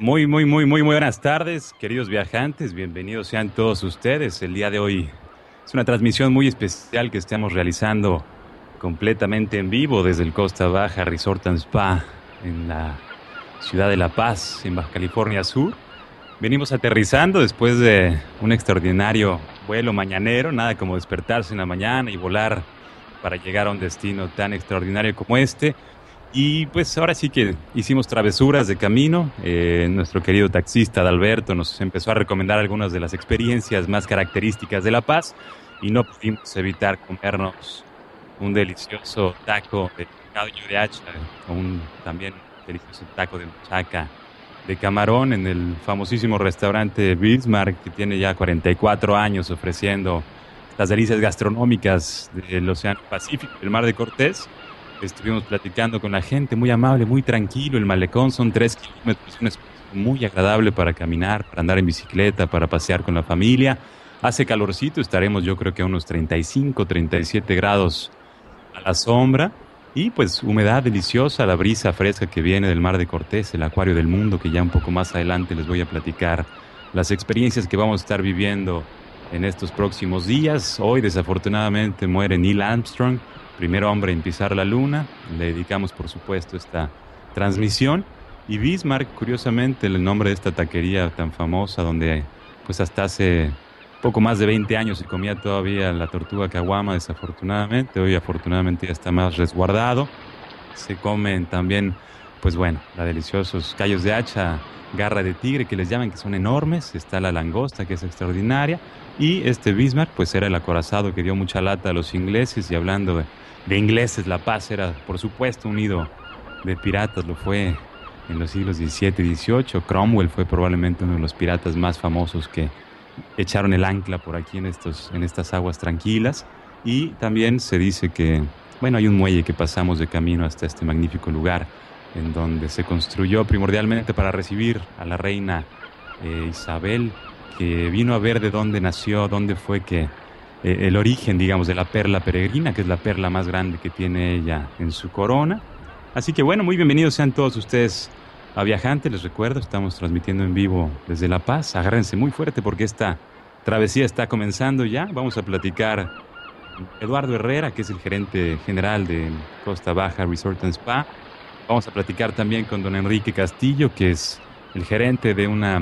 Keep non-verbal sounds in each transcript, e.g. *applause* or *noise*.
Muy, muy, muy, muy, muy buenas tardes, queridos viajantes. Bienvenidos sean todos ustedes. El día de hoy es una transmisión muy especial que estamos realizando completamente en vivo desde el Costa Baja Resort and Spa en la ciudad de La Paz, en Baja California Sur. Venimos aterrizando después de un extraordinario vuelo mañanero, nada como despertarse en la mañana y volar para llegar a un destino tan extraordinario como este. Y pues ahora sí que hicimos travesuras de camino. Eh, nuestro querido taxista Adalberto nos empezó a recomendar algunas de las experiencias más características de La Paz y no pudimos evitar comernos un delicioso taco de callo de hacha un también delicioso taco de machaca de camarón en el famosísimo restaurante Bismarck que tiene ya 44 años ofreciendo las delicias gastronómicas del Océano Pacífico, el Mar de Cortés. Estuvimos platicando con la gente, muy amable, muy tranquilo. El malecón son tres kilómetros, un espacio muy agradable para caminar, para andar en bicicleta, para pasear con la familia. Hace calorcito, estaremos yo creo que a unos 35, 37 grados a la sombra. Y pues humedad deliciosa, la brisa fresca que viene del Mar de Cortés, el Acuario del Mundo, que ya un poco más adelante les voy a platicar las experiencias que vamos a estar viviendo en estos próximos días. Hoy desafortunadamente muere Neil Armstrong, primer hombre en pisar la luna. Le dedicamos, por supuesto, esta transmisión. Y Bismarck, curiosamente, el nombre de esta taquería tan famosa, donde pues hasta hace poco más de 20 años se comía todavía la tortuga caguama, desafortunadamente. Hoy, afortunadamente, ya está más resguardado. Se comen también, pues bueno, la deliciosos callos de hacha, garra de tigre, que les llaman, que son enormes. Está la langosta, que es extraordinaria. Y este Bismarck, pues era el acorazado que dio mucha lata a los ingleses. Y hablando de de ingleses. La Paz era, por supuesto, un nido de piratas, lo fue en los siglos XVII y XVIII. Cromwell fue probablemente uno de los piratas más famosos que echaron el ancla por aquí en, estos, en estas aguas tranquilas. Y también se dice que, bueno, hay un muelle que pasamos de camino hasta este magnífico lugar, en donde se construyó primordialmente para recibir a la reina eh, Isabel, que vino a ver de dónde nació, dónde fue que eh, el origen, digamos, de la perla peregrina, que es la perla más grande que tiene ella en su corona. Así que bueno, muy bienvenidos sean todos ustedes a Viajantes. Les recuerdo, estamos transmitiendo en vivo desde La Paz. Agárrense muy fuerte porque esta travesía está comenzando ya. Vamos a platicar Eduardo Herrera, que es el gerente general de Costa Baja Resort and Spa. Vamos a platicar también con don Enrique Castillo, que es el gerente de una...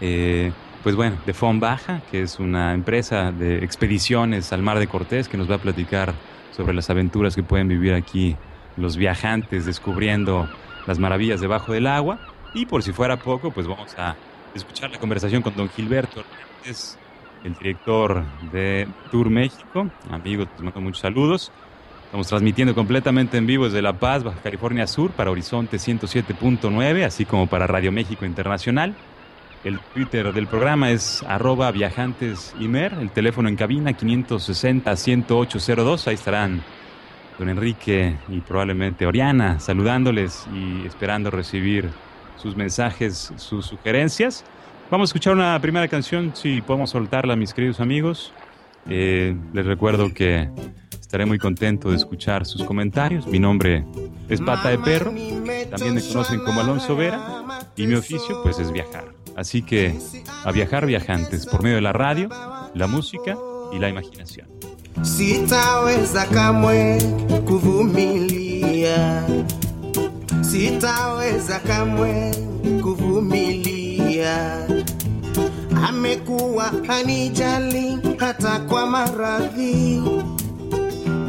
Eh, pues bueno, de Fon Baja, que es una empresa de expediciones al Mar de Cortés, que nos va a platicar sobre las aventuras que pueden vivir aquí los viajantes descubriendo las maravillas debajo del agua. Y por si fuera poco, pues vamos a escuchar la conversación con don Gilberto Hernández, el director de Tour México. Amigo, te mando muchos saludos. Estamos transmitiendo completamente en vivo desde La Paz, Baja California Sur, para Horizonte 107.9, así como para Radio México Internacional. El Twitter del programa es arroba viajantesimer, el teléfono en cabina 560-10802, ahí estarán don Enrique y probablemente Oriana saludándoles y esperando recibir sus mensajes, sus sugerencias. Vamos a escuchar una primera canción, si podemos soltarla, mis queridos amigos. Eh, les recuerdo que estaré muy contento de escuchar sus comentarios. Mi nombre es Pata de Perro, también me conocen como Alonso Vera y mi oficio pues es viajar. Así que a viajar viajantes por medio de la radio, la música y la imaginación. Sitaweza kamwe kuvumilia, sitaweza kamwe kuvumilia. Amekuwa hanijali hata kwa maradhi,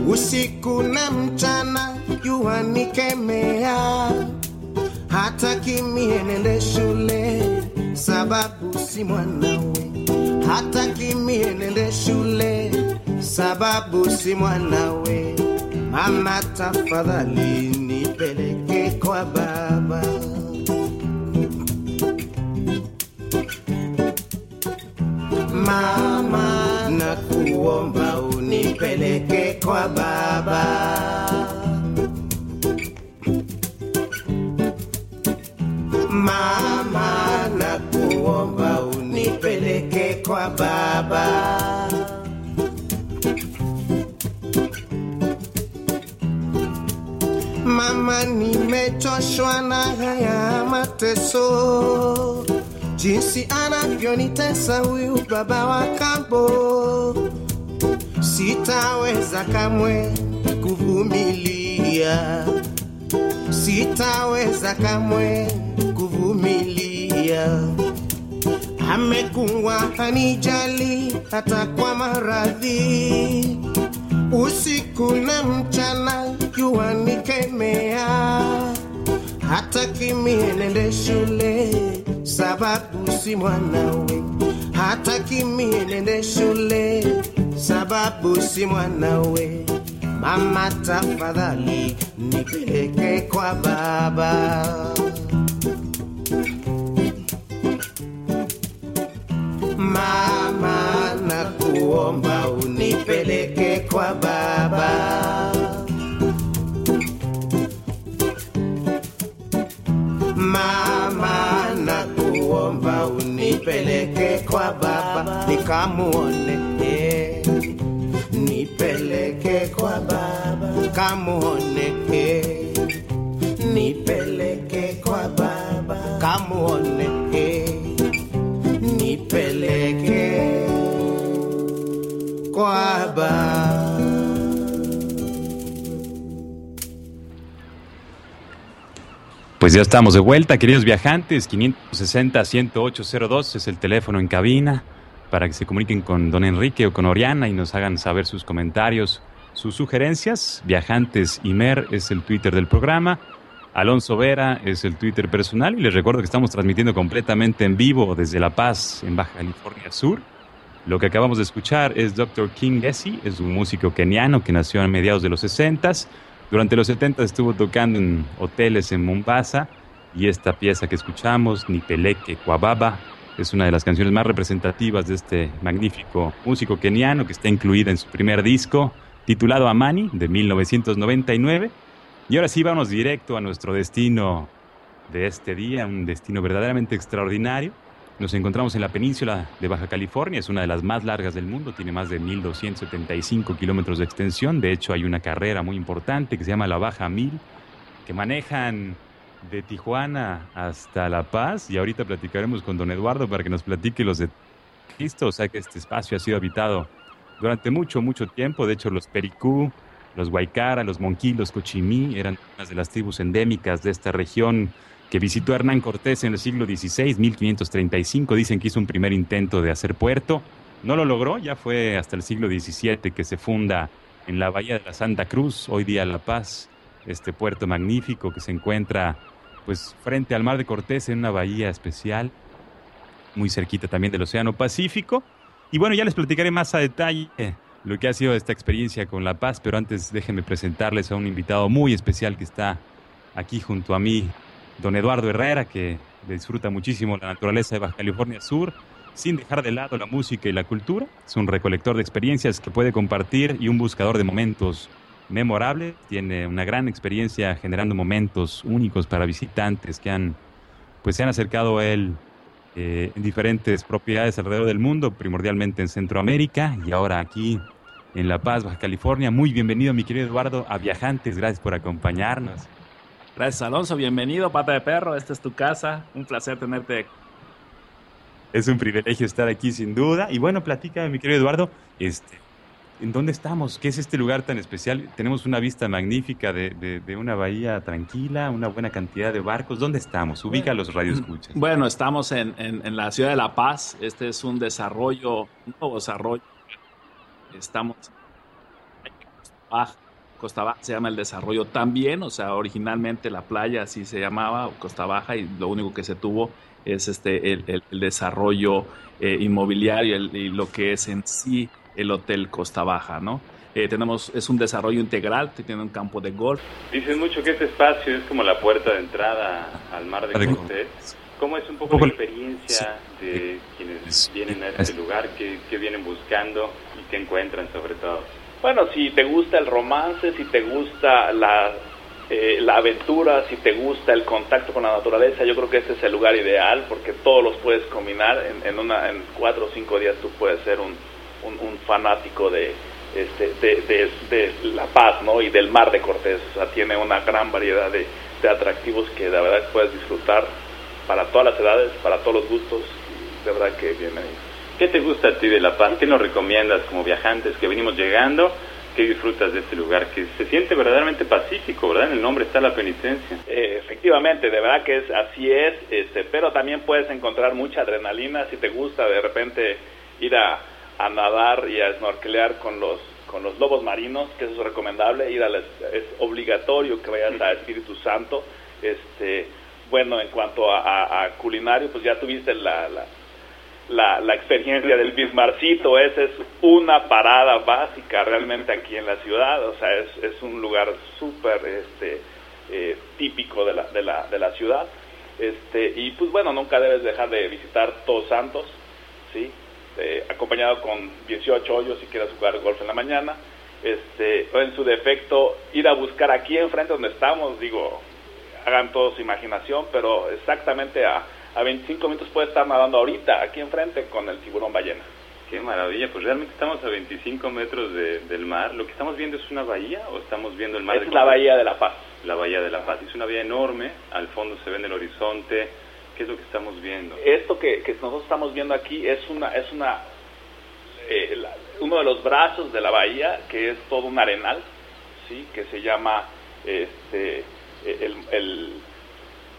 usiku na mchana jua nikemea, hata kimienende shule sababu si mwanawe, hata kimie nende shule sababu si mwanawe. Mama tafadhali nipeleke kwa baba. mama na kuomba unipeleke kwa baba. Mama na kuomba unipeleke kwa baba. Mama nimechoshwa na haya mateso. Jinsi anavyonitesa huyu baba wa kambo. Sitaweza kamwe kuvumilia, sitaweza kamwe kuvumilia. Amekuwa hanijali hata kwa maradhi, usiku na mchana jua nikemea, hata kimie nende shule sababu si mwanawe, hata kimie nende shule sababu si mwanawe. Mama tafadhali nipeleke kwa baba. Mama nakuomba unipeleke kwa baba. Mama unipeleke kwa baba nikamuone eh. Nipeleke kwa baba kamuone. Nipeleke kwa baba kamuone Pues ya estamos de vuelta, queridos viajantes. 560-10802 es el teléfono en cabina para que se comuniquen con don Enrique o con Oriana y nos hagan saber sus comentarios, sus sugerencias. Viajantes Imer es el Twitter del programa. Alonso Vera es el Twitter personal y les recuerdo que estamos transmitiendo completamente en vivo desde La Paz, en Baja California Sur. Lo que acabamos de escuchar es Dr. King Gessie, es un músico keniano que nació a mediados de los 60s. Durante los 70 estuvo tocando en hoteles en Mombasa y esta pieza que escuchamos, Nipeleke Kwababa, es una de las canciones más representativas de este magnífico músico keniano que está incluida en su primer disco titulado Amani de 1999. Y ahora sí vamos directo a nuestro destino de este día, un destino verdaderamente extraordinario. Nos encontramos en la península de Baja California, es una de las más largas del mundo, tiene más de 1.275 kilómetros de extensión. De hecho, hay una carrera muy importante que se llama la Baja Mil, que manejan de Tijuana hasta La Paz. Y ahorita platicaremos con don Eduardo para que nos platique los de Cristo. O sea que este espacio ha sido habitado durante mucho, mucho tiempo. De hecho, los Pericú, los Guaycara, los Monquí, los Cochimí eran unas de las tribus endémicas de esta región que visitó Hernán Cortés en el siglo XVI, 1535. Dicen que hizo un primer intento de hacer puerto. No lo logró, ya fue hasta el siglo XVII que se funda en la Bahía de la Santa Cruz, hoy día La Paz, este puerto magnífico que se encuentra pues frente al Mar de Cortés en una bahía especial, muy cerquita también del Océano Pacífico. Y bueno, ya les platicaré más a detalle lo que ha sido esta experiencia con La Paz, pero antes déjenme presentarles a un invitado muy especial que está aquí junto a mí, don Eduardo Herrera, que disfruta muchísimo la naturaleza de Baja California Sur, sin dejar de lado la música y la cultura. Es un recolector de experiencias que puede compartir y un buscador de momentos memorables. Tiene una gran experiencia generando momentos únicos para visitantes que han, pues, se han acercado a él eh, en diferentes propiedades alrededor del mundo, primordialmente en Centroamérica y ahora aquí en La Paz, Baja California. Muy bienvenido, mi querido Eduardo, a Viajantes. Gracias por acompañarnos. Gracias, Alonso. Bienvenido, Pata de Perro. Esta es tu casa. Un placer tenerte. Es un privilegio estar aquí, sin duda. Y bueno, platícame, mi querido Eduardo, este, ¿en dónde estamos? ¿Qué es este lugar tan especial? Tenemos una vista magnífica de, de, de una bahía tranquila, una buena cantidad de barcos. ¿Dónde estamos? Ubica los radioescuchas. Bueno, estamos en, en, en la ciudad de La Paz. Este es un desarrollo, un nuevo desarrollo. Estamos Baja. Costa Baja se llama el desarrollo también, o sea, originalmente la playa así se llamaba, Costa Baja, y lo único que se tuvo es este el, el, el desarrollo eh, inmobiliario el, y lo que es en sí el Hotel Costa Baja, ¿no? Eh, tenemos, es un desarrollo integral, tiene un campo de golf. Dicen mucho que este espacio es como la puerta de entrada al mar de Cortés. ¿Cómo es un poco la experiencia de quienes vienen a este lugar? ¿Qué, qué vienen buscando y qué encuentran sobre todo? Bueno, si te gusta el romance, si te gusta la, eh, la aventura, si te gusta el contacto con la naturaleza, yo creo que este es el lugar ideal porque todos los puedes combinar. En, en, una, en cuatro o cinco días tú puedes ser un, un, fanático de, este, de, de, La Paz ¿no? y del Mar de Cortés. O sea, tiene una gran variedad de, de atractivos que de verdad puedes disfrutar para todas las edades, para todos los gustos. De verdad que bienvenido. ¿Qué te gusta a ti de La Paz? ¿Qué nos recomiendas como viajantes que venimos llegando? ¿Qué disfrutas de este lugar? Que se siente verdaderamente pacífico, ¿verdad? En el nombre está la penitencia. Eh, efectivamente, de verdad que es así es, este, pero también puedes encontrar mucha adrenalina si te gusta de repente ir a, a nadar y a snorkelear con los con los lobos marinos, que eso es recomendable, ir a es obligatorio que vayas a Espíritu Santo. Este, bueno, en cuanto a, culinario, pues ya tuviste la, la, la, experiencia del Bismarcito, esa es una parada básica realmente aquí en la ciudad, o sea, es, es un lugar súper este, eh, típico de la, de, la, de la ciudad. Este, y pues bueno, nunca debes dejar de visitar Todos Santos, ¿sí? Este, acompañado con 18 hoyos si quieres jugar golf en la mañana. Este, en su defecto, ir a buscar aquí enfrente donde estamos, digo, hagan todos su imaginación, pero exactamente a, a 25 minutos puede estar nadando ahorita, aquí enfrente, con el tiburón ballena. Qué maravilla, pues realmente estamos a 25 metros del mar. ¿Lo que estamos viendo es una bahía o estamos viendo el mar? Es la bahía de La Paz. La bahía de La Paz. Es una bahía enorme, al fondo se ve en el horizonte ¿Qué es lo que estamos viendo? Esto que, que nosotros estamos viendo aquí es una es una eh, uno de los brazos de la bahía que es todo un arenal, sí, que se llama este el, el,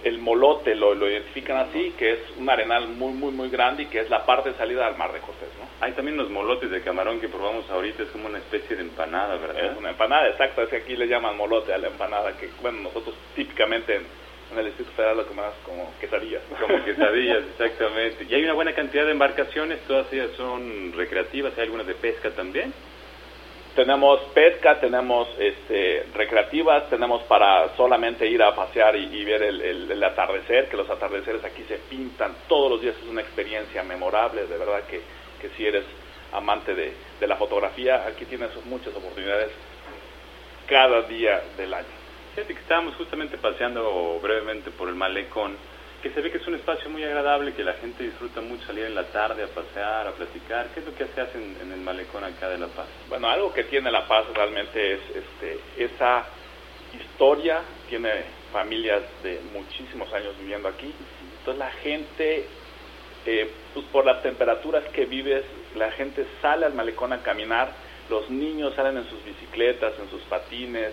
el molote lo, lo, identifican así, que es un arenal muy, muy, muy grande y que es la parte de salida al mar de Cortés, ¿no? Hay también los molotes de camarón que probamos ahorita, es como una especie de empanada, ¿verdad? Es una empanada, exacto, es que aquí le llaman molote a la empanada, que, bueno, nosotros típicamente en el Distrito Federal lo más como quesadillas. Como quesadillas, exactamente. Y hay una buena cantidad de embarcaciones, todas ellas son recreativas, hay algunas de pesca también. Tenemos pesca, tenemos este, recreativas, tenemos para solamente ir a pasear y, ver el, atardecer, que los atardeceres aquí se pintan todos los días, es una experiencia memorable, de verdad que, que si eres amante de, de la fotografía, aquí tienes muchas oportunidades cada día del año. Fíjate que estábamos justamente paseando brevemente por el malecón, que se ve que es un espacio muy agradable, que la gente disfruta mucho salir en la tarde a pasear, a platicar. ¿Qué es lo que se hace en, el malecón acá de La Paz? Bueno, algo que tiene La Paz realmente es este, esa historia, tiene familias de muchísimos años viviendo aquí, entonces la gente, eh, pues por las temperaturas que vives, la gente sale al malecón a caminar, los niños salen en sus bicicletas, en sus patines,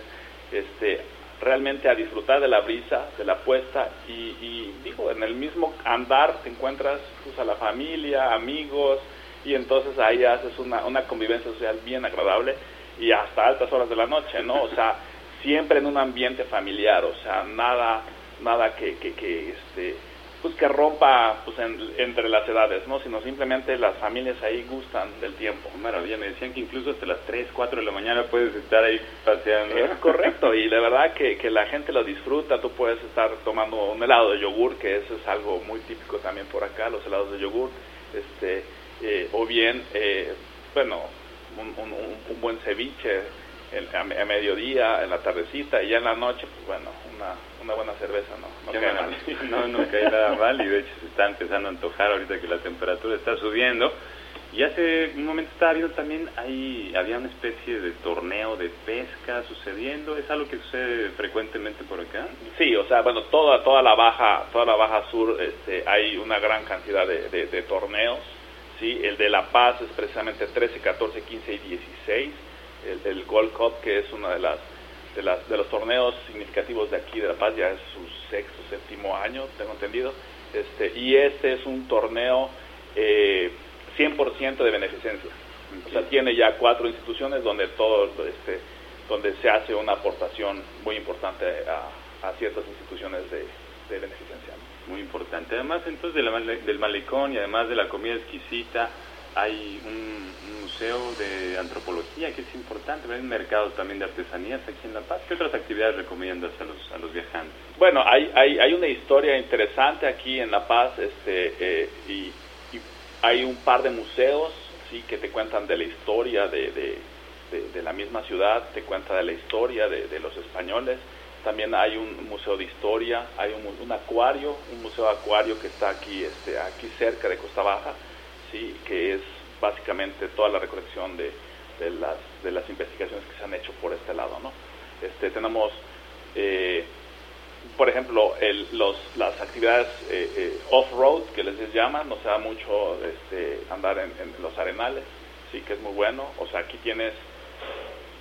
este, realmente a disfrutar de la brisa, de la puesta y, digo, en el mismo andar te encuentras pues, a la familia, amigos y entonces ahí haces una, una convivencia social bien agradable y hasta altas horas de la noche, ¿no? O sea, siempre en un ambiente familiar, o sea, nada, nada que, que, que este, pues que rompa pues entre las edades, ¿no? Sino simplemente las familias ahí gustan del tiempo. Maravilla, me decían que incluso hasta las 3, 4 de la mañana puedes estar ahí paseando. Es correcto, y de verdad que, que la gente lo disfruta, tú puedes estar tomando un helado de yogur, que eso es algo muy típico también por acá, los helados de yogur, este, eh, o bien, eh, bueno, un, un, un, buen ceviche a, a, mediodía, en la tardecita, y ya en la noche, pues bueno, una, una buena cerveza, ¿no? No cae mal. No, no cae nada mal y de hecho se está empezando a antojar ahorita que la temperatura está subiendo. Y hace un momento estaba viendo también, ahí había una especie de torneo de pesca sucediendo, ¿es algo que sucede frecuentemente por acá? Sí, o sea, bueno, toda, toda la baja, toda la baja sur, este, hay una gran cantidad de, de, torneos, sí, el de La Paz es precisamente 13, 14, 15 y 16, el, el Gold Cup, que es una de las de, las, de los torneos significativos de aquí de La Paz, ya es su sexto, séptimo año, tengo entendido, este, y este es un torneo eh, 100% de beneficencia. O sea, tiene ya cuatro instituciones donde todo, este, donde se hace una aportación muy importante a, a ciertas instituciones de, de beneficencia. Muy importante. Además, entonces, del malecón y además de la comida exquisita, hay un, museo de antropología que es importante, hay un mercado también de artesanías aquí en La Paz. ¿Qué otras actividades recomiendas a los, a los viajantes? Bueno, hay, hay, hay una historia interesante aquí en La Paz este, eh, y, hay un par de museos sí que te cuentan de la historia de, de, de, la misma ciudad, te cuenta de la historia de, los españoles. También hay un museo de historia, hay un, acuario, un museo acuario que está aquí, este, aquí cerca de Costa Baja, sí, que es básicamente toda la recolección de, de, las, de las investigaciones que se han hecho por este lado. ¿no? Este, tenemos, eh, por ejemplo, el, los, las actividades eh, eh, off-road, que les llaman, o sea, mucho este, andar en, los arenales, sí, que es muy bueno. O sea, aquí tienes,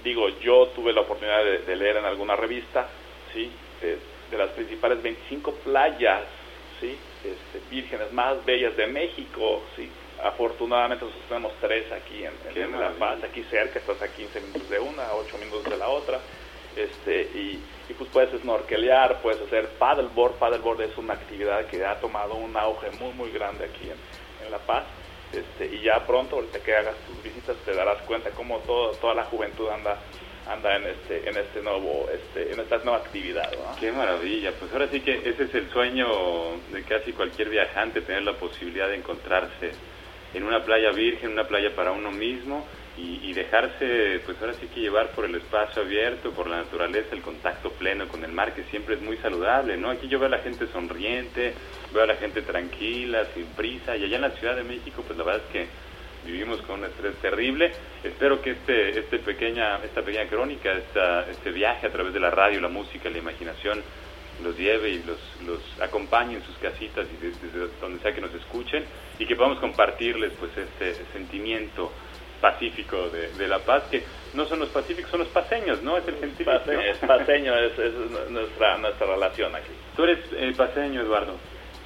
digo, yo tuve la oportunidad de, leer en alguna revista, sí, de las principales 25 playas, sí, este, vírgenes más bellas de México, sí, afortunadamente nosotros tenemos tres aquí en, La Paz, aquí cerca, estás a 15 minutos de una, a 8 minutos de la otra, este, y, pues puedes snorkelear, puedes hacer paddleboard, paddleboard es una actividad que ha tomado un auge muy muy grande aquí en, La Paz, este, y ya pronto, ahorita que hagas tus visitas, te darás cuenta cómo todo, toda la juventud anda anda en este en este nuevo este en esta nueva actividad qué maravilla pues ahora sí que ese es el sueño de casi cualquier viajante tener la posibilidad de encontrarse en una playa virgen, una playa para uno mismo y, dejarse, pues ahora sí que llevar por el espacio abierto, por la naturaleza, el contacto pleno con el mar, que siempre es muy saludable, ¿no? Aquí yo veo a la gente sonriente, veo a la gente tranquila, sin prisa, y allá en la Ciudad de México, pues la verdad es que vivimos con un estrés terrible. Espero que este, este pequeña, esta pequeña crónica, esta, este viaje a través de la radio, la música, la imaginación, los lleve y los, los acompañe en sus casitas y desde, donde sea que nos escuchen y que podamos compartirles pues este sentimiento pacífico de, la paz que no son los pacíficos son los paseños no es el gentilicio. es paseño es, nuestra nuestra relación aquí. Tú eres eh, paseño Eduardo.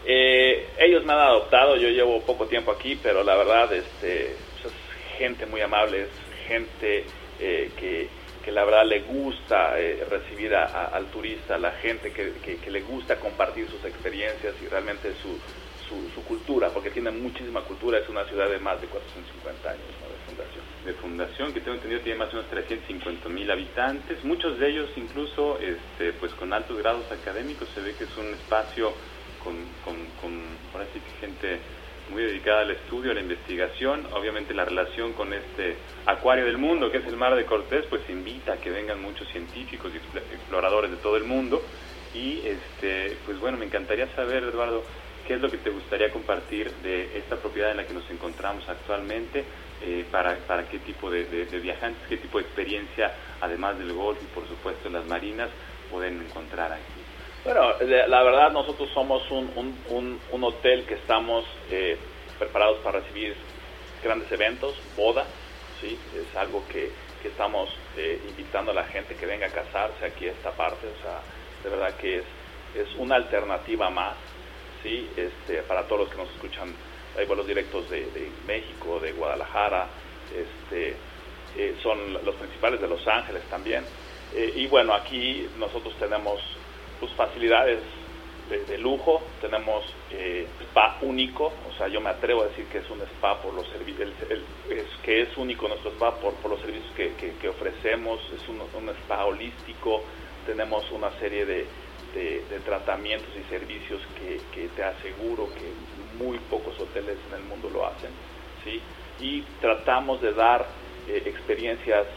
Eh, ellos me han adoptado yo llevo poco tiempo aquí pero la verdad este pues, es gente muy amable es gente eh, que que la verdad le gusta eh, recibir al turista, a la gente que, que, le gusta compartir sus experiencias y realmente su, su, cultura, porque tiene muchísima cultura, es una ciudad de más de 450 años de fundación. De fundación, que tengo entendido tiene más o menos 350 mil habitantes, muchos de ellos incluso este, pues con altos grados académicos, se ve que es un espacio con, con, con ahora sí que gente muy dedicada al estudio, a la investigación. Obviamente la relación con este acuario del mundo, que es el Mar de Cortés, pues invita a que vengan muchos científicos y exploradores de todo el mundo. Y este, pues bueno, me encantaría saber, Eduardo, qué es lo que te gustaría compartir de esta propiedad en la que nos encontramos actualmente, eh, para, para qué tipo de, viajantes, qué tipo de experiencia, además del golf y por supuesto las marinas, pueden encontrar aquí. Bueno, la verdad nosotros somos un, un, un, hotel que estamos eh, preparados para recibir grandes eventos, boda, ¿sí? es algo que, que estamos eh, invitando a la gente que venga a casarse aquí a esta parte, o sea, de verdad que es, es una alternativa más, ¿sí? este, para todos los que nos escuchan, hay vuelos directos de, de México, de Guadalajara, este, eh, son los principales de Los Ángeles también, y bueno, aquí nosotros tenemos pues, facilidades de, lujo, tenemos eh, spa único, o sea, yo me atrevo a decir que es un spa por los servicios, que es único nuestro spa por, los servicios que, ofrecemos, es un, spa holístico, tenemos una serie de, tratamientos y servicios que, que, te aseguro que muy pocos hoteles en el mundo lo hacen, ¿sí? Y tratamos de dar eh, experiencias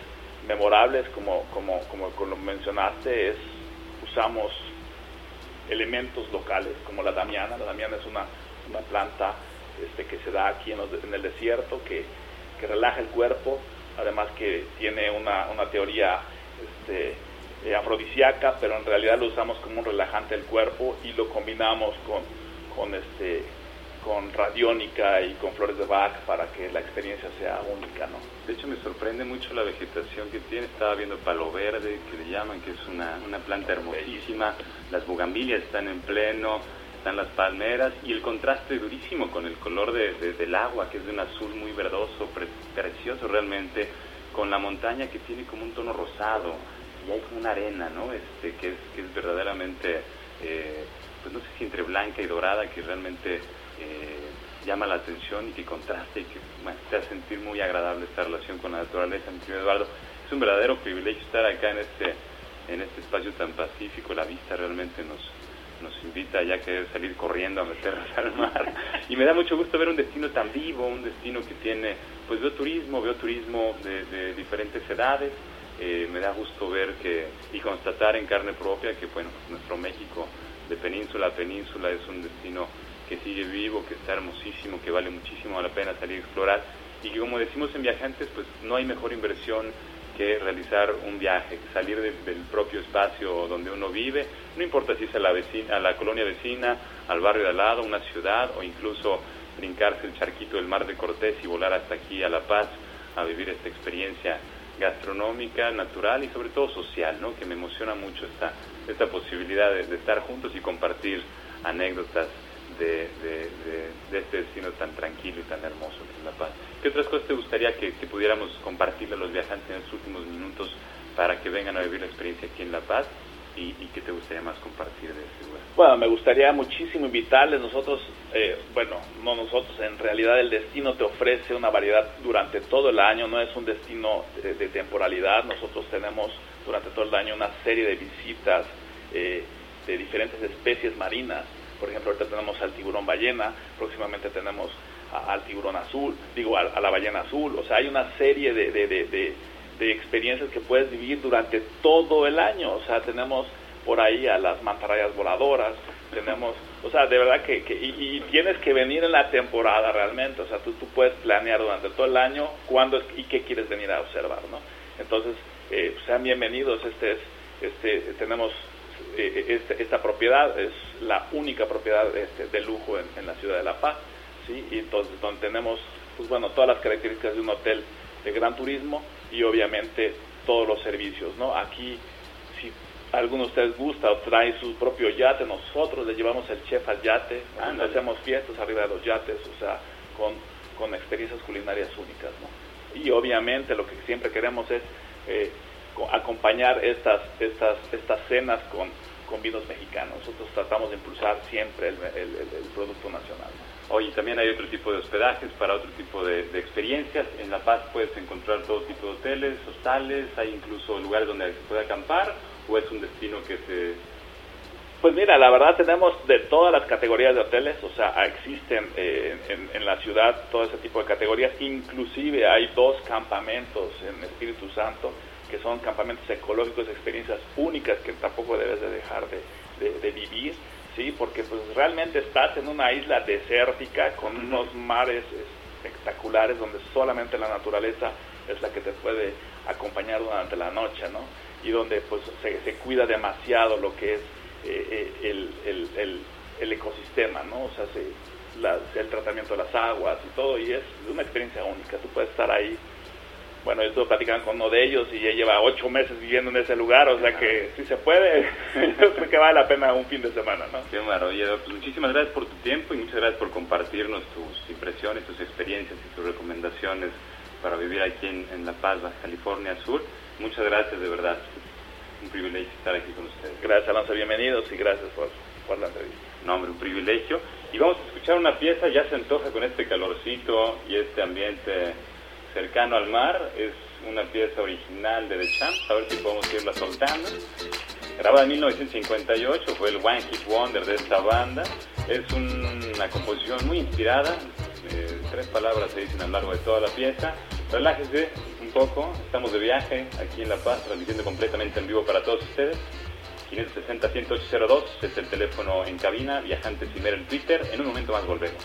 memorables, como, como, como, como mencionaste, es usamos elementos locales, como la damiana. La damiana es una, una planta este, que se da aquí en, en el desierto, que, que, relaja el cuerpo, además que tiene una, una teoría este, eh, afrodisíaca, pero en realidad lo usamos como un relajante del cuerpo y lo combinamos con, con este, con radiónica y con flores de Bach para que la experiencia sea única, ¿no? De hecho, me sorprende mucho la vegetación que tiene. Estaba viendo palo verde, que le llaman, que es una, una planta hermosísima. Las bugambilias están en pleno, están las palmeras y el contraste durísimo con el color de, del agua, que es de un azul muy verdoso, precioso realmente, con la montaña que tiene como un tono rosado y hay como una arena, ¿no? Este, que es, que es verdaderamente, eh, pues no sé si entre blanca y dorada, que realmente llama la atención y que contraste y que te hace sentir muy agradable esta relación con la naturaleza, mi querido Eduardo. Es un verdadero privilegio estar acá en este, en este espacio tan pacífico, la vista realmente nos, nos invita ya que salir corriendo a meternos al mar. *laughs* Y me da mucho gusto ver un destino tan vivo, un destino que tiene, pues veo turismo, veo turismo de, diferentes edades. Eh, me da gusto ver que y constatar en carne propia que bueno nuestro México de península a península es un destino que sigue vivo, que está hermosísimo, que vale muchísimo la pena salir a explorar y que como decimos en viajantes, pues no hay mejor inversión que realizar un viaje, salir del propio espacio donde uno vive, no importa si es a la, vecina, a la colonia vecina, al barrio de al lado, una ciudad o incluso brincarse el charquito del Mar de Cortés y volar hasta aquí a La Paz a vivir esta experiencia gastronómica, natural y sobre todo social, ¿no? que me emociona mucho esta, esta posibilidad de, de estar juntos y compartir anécdotas de, este destino tan tranquilo y tan hermoso que es La Paz. ¿Qué otras cosas te gustaría que, pudiéramos compartirle a los viajantes en estos últimos minutos para que vengan a vivir la experiencia aquí en La Paz? ¿Y, qué te gustaría más compartir de este lugar? Bueno, me gustaría muchísimo invitarles. Nosotros, eh, bueno, no nosotros, en realidad el destino te ofrece una variedad durante todo el año, no es un destino de, temporalidad. Nosotros tenemos durante todo el año una serie de visitas eh, de diferentes especies marinas por ejemplo, ahorita tenemos al tiburón ballena, próximamente tenemos al tiburón azul, digo, a, la ballena azul. O sea, hay una serie de, de, de, experiencias que puedes vivir durante todo el año. O sea, tenemos por ahí a las mantarrayas voladoras, tenemos, o sea, de verdad que, y, tienes que venir en la temporada realmente, o sea, tú, tú puedes planear durante todo el año cuándo y qué quieres venir a observar, ¿no? Entonces, eh, sean bienvenidos, este es, este, tenemos eh, este, esta propiedad es la única propiedad este, de lujo en, la ciudad de La Paz, ¿sí? Y entonces donde tenemos, pues bueno, todas las características de un hotel de gran turismo y obviamente todos los servicios, ¿no? Aquí, si alguno de ustedes gusta o trae su propio yate, nosotros le llevamos el chef al yate, hacemos fiestas arriba de los yates, o sea, con, con experiencias culinarias únicas, ¿no? Y obviamente lo que siempre queremos es... Eh, acompañar estas, estas, estas cenas con, con vinos mexicanos. Nosotros tratamos de impulsar siempre el, el, producto nacional. Oye, también hay otro tipo de hospedajes para otro tipo de, experiencias. En La Paz puedes encontrar todo tipo de hoteles, hostales, hay incluso lugares donde se puede acampar o es un destino que se... Pues mira, la verdad tenemos de todas las categorías de hoteles, o sea, existen eh, en, en, la ciudad todo ese tipo de categorías, inclusive hay dos campamentos en Espíritu Santo que son campamentos ecológicos, experiencias únicas que tampoco debes de dejar de, vivir, ¿sí? porque pues realmente estás en una isla desértica con unos mares espectaculares donde solamente la naturaleza es la que te puede acompañar durante la noche, ¿no? Y donde pues se, cuida demasiado lo que es eh, eh, el, ecosistema, ¿no? O sea, el tratamiento de las aguas y todo, y es una experiencia única. Tú puedes estar ahí bueno, yo estuve platicando con uno de ellos y ya lleva ocho meses viviendo en ese lugar, o sea que si se puede, *laughs* yo creo que vale la pena un fin de semana, ¿no? Qué maravilla, pues muchísimas gracias por tu tiempo y muchas gracias por compartirnos tus impresiones, tus experiencias y tus recomendaciones para vivir aquí en, La Paz, Baja California Sur. Muchas gracias, de verdad. Un privilegio estar aquí con ustedes. Gracias, Alonso. Bienvenidos y gracias por, por la entrevista. No, hombre, un privilegio. Y vamos a escuchar una pieza, ya se antoja con este calorcito y este ambiente cercano al mar. Es una pieza original de The Champs, a ver si podemos irla soltando. Grabada en 1958, fue el One Hit Wonder de esta banda. Es una composición muy inspirada, eh, tres palabras se dicen a lo largo de toda la pieza. Relájese un poco, estamos de viaje aquí en La Paz, transmitiendo completamente en vivo para todos ustedes. 560-10802 es el teléfono en cabina, viajantes primero en Twitter. En un momento más volvemos.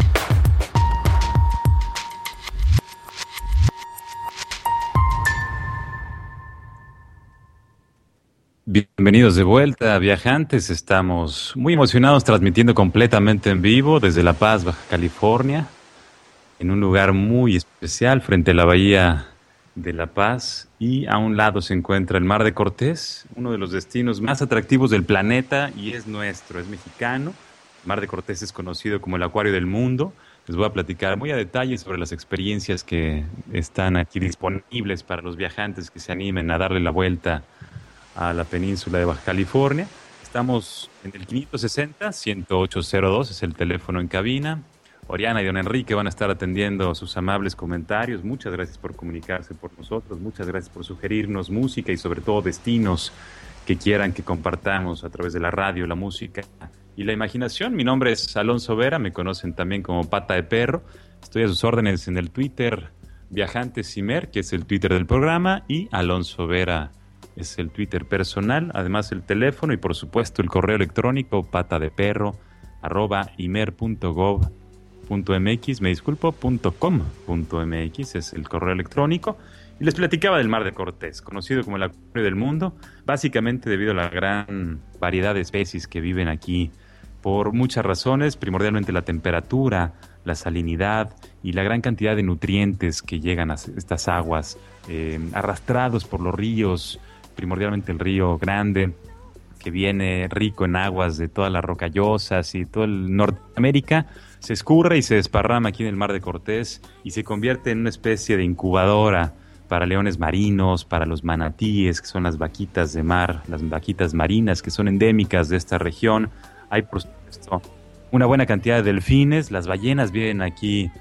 Bienvenidos de vuelta, viajantes. Estamos muy emocionados transmitiendo completamente en vivo desde La Paz, Baja California, en un lugar muy especial frente a la Bahía de La Paz y a un lado se encuentra el Mar de Cortés, uno de los destinos más atractivos del planeta y es nuestro, es mexicano. El Mar de Cortés es conocido como el Acuario del Mundo. Les voy a platicar muy a detalle sobre las experiencias que están aquí disponibles para los viajantes que se animen a darle la vuelta a la península de Baja California. Estamos en el 560-10802, es el teléfono en cabina. Oriana y don Enrique van a estar atendiendo sus amables comentarios. Muchas gracias por comunicarse por nosotros, muchas gracias por sugerirnos música y sobre todo destinos que quieran que compartamos a través de la radio, la música y la imaginación. Mi nombre es Alonso Vera, me conocen también como Pata de Perro. Estoy a sus órdenes en el Twitter Viajantes Cimer, que es el Twitter del programa, y Alonso Vera es el Twitter personal, además el teléfono y por supuesto el correo electrónico pata de perro arroba imer.gov.mx, me disculpo, es el correo electrónico. Y les platicaba del Mar de Cortés, conocido como el acuario del mundo, básicamente debido a la gran variedad de especies que viven aquí por muchas razones, primordialmente la temperatura, la salinidad y la gran cantidad de nutrientes que llegan a estas aguas, eh, arrastrados por los ríos, primordialmente el río Grande, que viene rico en aguas de todas las rocallosas y todo el Norteamérica, se escurre y se desparrama aquí en el Mar de Cortés y se convierte en una especie de incubadora para leones marinos, para los manatíes, que son las vaquitas de mar, las vaquitas marinas que son endémicas de esta región. Hay, por supuesto, una buena cantidad de delfines. Las ballenas vienen aquí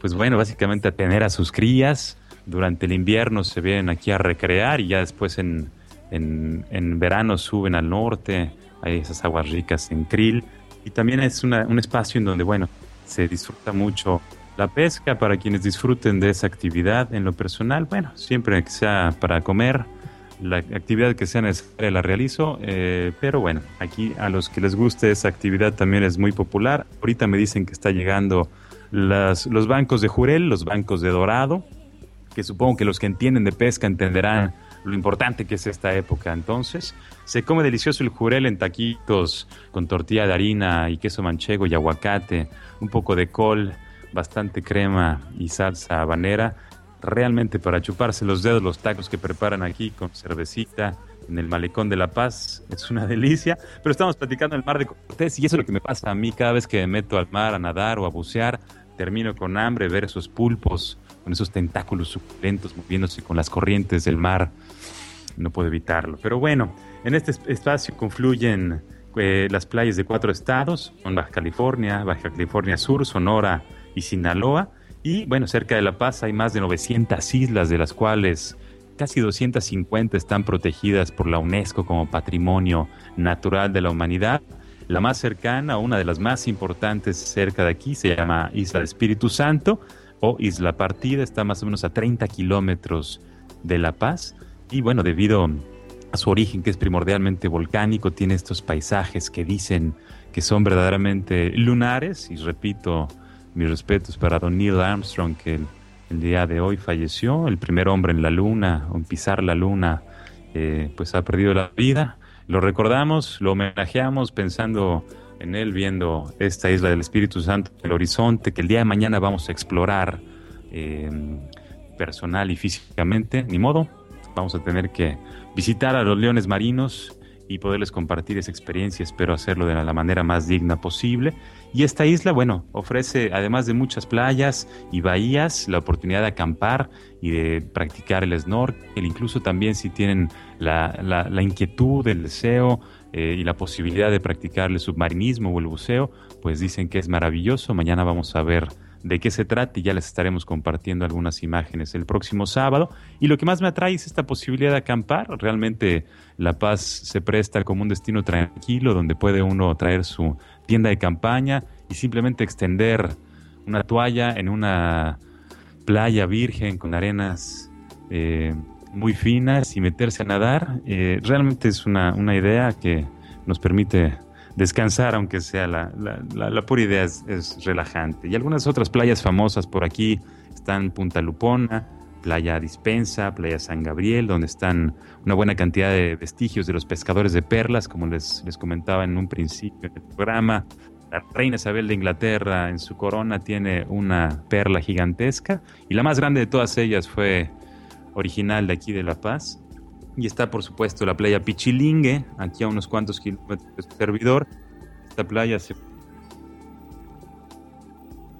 pues bueno, básicamente a tener a sus crías durante el invierno se vienen aquí a recrear y ya después en, en, verano suben al norte, hay esas aguas ricas en krill y también es un espacio en donde, bueno, se disfruta mucho la pesca para quienes disfruten de esa actividad. En lo personal, bueno, siempre que sea para comer, la actividad que sea necesaria la realizo, eh, pero bueno, aquí a los que les guste esa actividad también es muy popular. Ahorita me dicen que está llegando las, los bancos de Jurel, los bancos de Dorado, que supongo que los que entienden de pesca entenderán lo importante que es esta época. Entonces, se come delicioso el jurel en taquitos con tortilla de harina y queso manchego y aguacate, un poco de col, bastante crema y salsa habanera. Realmente para chuparse los dedos los tacos que preparan aquí con cervecita en el malecón de La Paz es una delicia. Pero estamos platicando el mar de Cortés y eso es lo que me pasa a mí cada vez que me meto al mar a nadar o a bucear. Termino con hambre, ver esos pulpos con esos tentáculos suculentos moviéndose con las corrientes del mar. No puedo evitarlo. Pero bueno, en este espacio confluyen eh, las playas de cuatro estados, son Baja California, Baja California Sur, Sonora y Sinaloa. Y bueno, cerca de La Paz hay más de 900 islas, de las cuales casi 250 están protegidas por la UNESCO como Patrimonio Natural de la Humanidad. La más cercana, una de las más importantes cerca de aquí, se llama Isla del Espíritu Santo, o Isla Partida, está más o menos a 30 kilómetros de La Paz y bueno, debido a su origen que es primordialmente volcánico, tiene estos paisajes que dicen que son verdaderamente lunares y repito mis respetos para Don Neil Armstrong que el, día de hoy falleció, el primer hombre en la luna, en pisar la luna, eh, pues ha perdido la vida. Lo recordamos, lo homenajeamos pensando en él viendo esta isla del Espíritu Santo, el horizonte que el día de mañana vamos a explorar eh, personal y físicamente. Ni modo, vamos a tener que visitar a los leones marinos y poderles compartir esa experiencia. Espero hacerlo de la manera más digna posible. Y esta isla, bueno, ofrece, además de muchas playas y bahías, la oportunidad de acampar y de practicar el snorkel, incluso también si tienen la, la, inquietud, el deseo eh, y la posibilidad de practicar el submarinismo o el buceo, pues dicen que es maravilloso. Mañana vamos a ver de qué se trata y ya les estaremos compartiendo algunas imágenes el próximo sábado. Y lo que más me atrae es esta posibilidad de acampar. Realmente La Paz se presta como un destino tranquilo donde puede uno traer su tienda de campaña y simplemente extender una toalla en una playa virgen con arenas eh, muy finas y meterse a nadar. Eh, realmente es una, una idea que nos permite descansar, aunque sea la, la, pura idea es, relajante. Y algunas otras playas famosas por aquí están Punta Lupona, Playa Dispensa, Playa San Gabriel, donde están una buena cantidad de vestigios de los pescadores de perlas, como les, les comentaba en un principio del programa. La reina Isabel de Inglaterra en su corona tiene una perla gigantesca y la más grande de todas ellas fue original de aquí de La Paz y está, por supuesto, la playa Pichilingue, aquí a unos cuantos kilómetros de servidor. Esta playa se...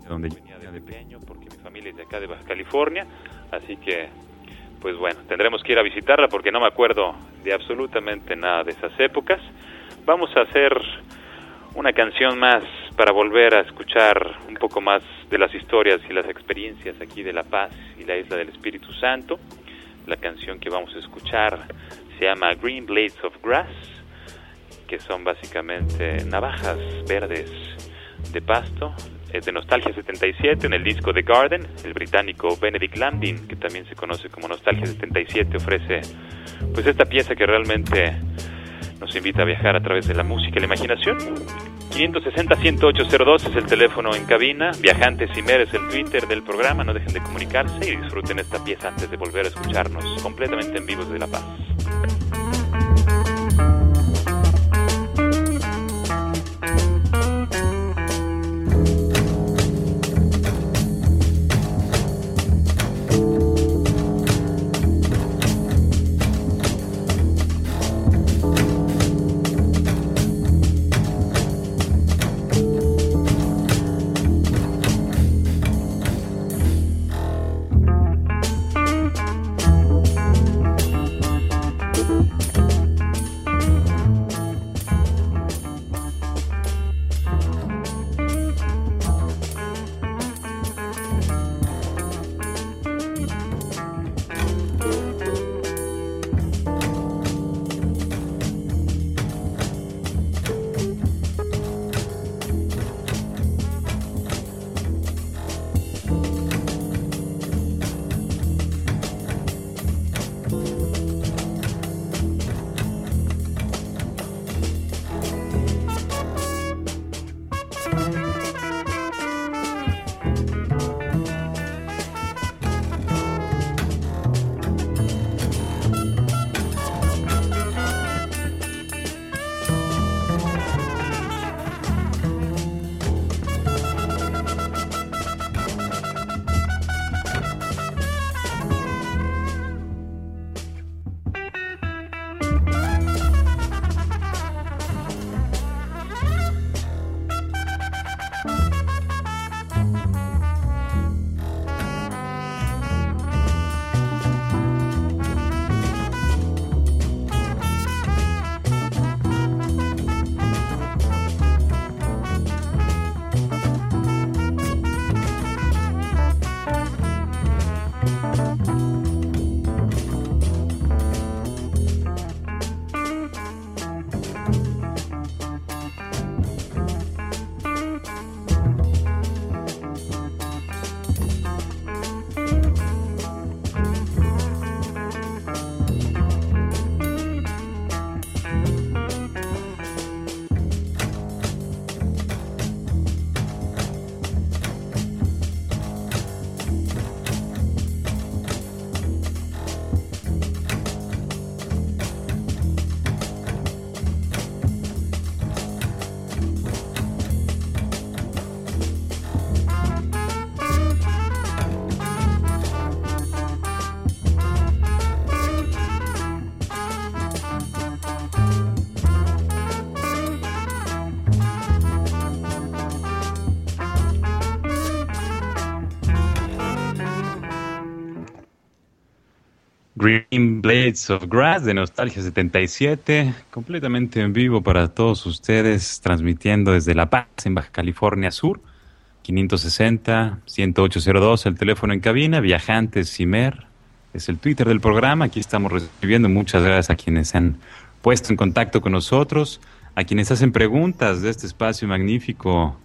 donde yo venía de pequeño, porque mi familia es de acá de Baja California. Así que, pues bueno, tendremos que ir a visitarla porque no me acuerdo de absolutamente nada de esas épocas. Vamos a hacer una canción más para volver a escuchar un poco más de las historias y las experiencias aquí de La Paz y la Isla del Espíritu Santo. La canción que vamos a escuchar se llama Green Blades of Grass, que son básicamente navajas verdes de pasto. Es de Nostalgia 77 en el disco The Garden. El británico Benedict Landin, que también se conoce como Nostalgia 77, ofrece pues esta pieza que realmente nos invita a viajar a través de la música y la imaginación. 560-10802 es el teléfono en cabina. Viajantes y Mer es el Twitter del programa. No dejen de comunicarse y disfruten esta pieza antes de volver a escucharnos completamente en vivo desde La Paz. Green Blades of Grass de Nostalgia 77, completamente en vivo para todos ustedes, transmitiendo desde La Paz, en Baja California Sur, 560-1802, el teléfono en cabina, Viajantes Cimer, es el Twitter del programa, aquí estamos recibiendo muchas gracias a quienes han puesto en contacto con nosotros, a quienes hacen preguntas de este espacio magnífico